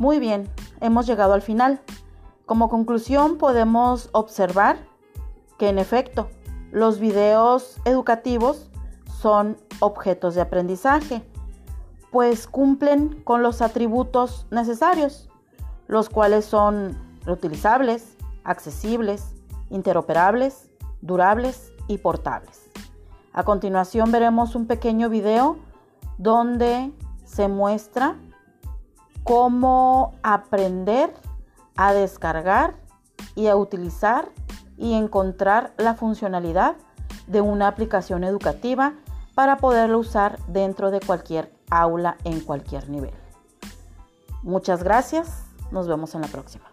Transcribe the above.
Muy bien, hemos llegado al final. Como conclusión podemos observar que en efecto los videos educativos son objetos de aprendizaje, pues cumplen con los atributos necesarios, los cuales son reutilizables, accesibles, interoperables, durables y portables. A continuación veremos un pequeño video donde se muestra cómo aprender a descargar y a utilizar y encontrar la funcionalidad de una aplicación educativa para poderlo usar dentro de cualquier aula en cualquier nivel. Muchas gracias, nos vemos en la próxima.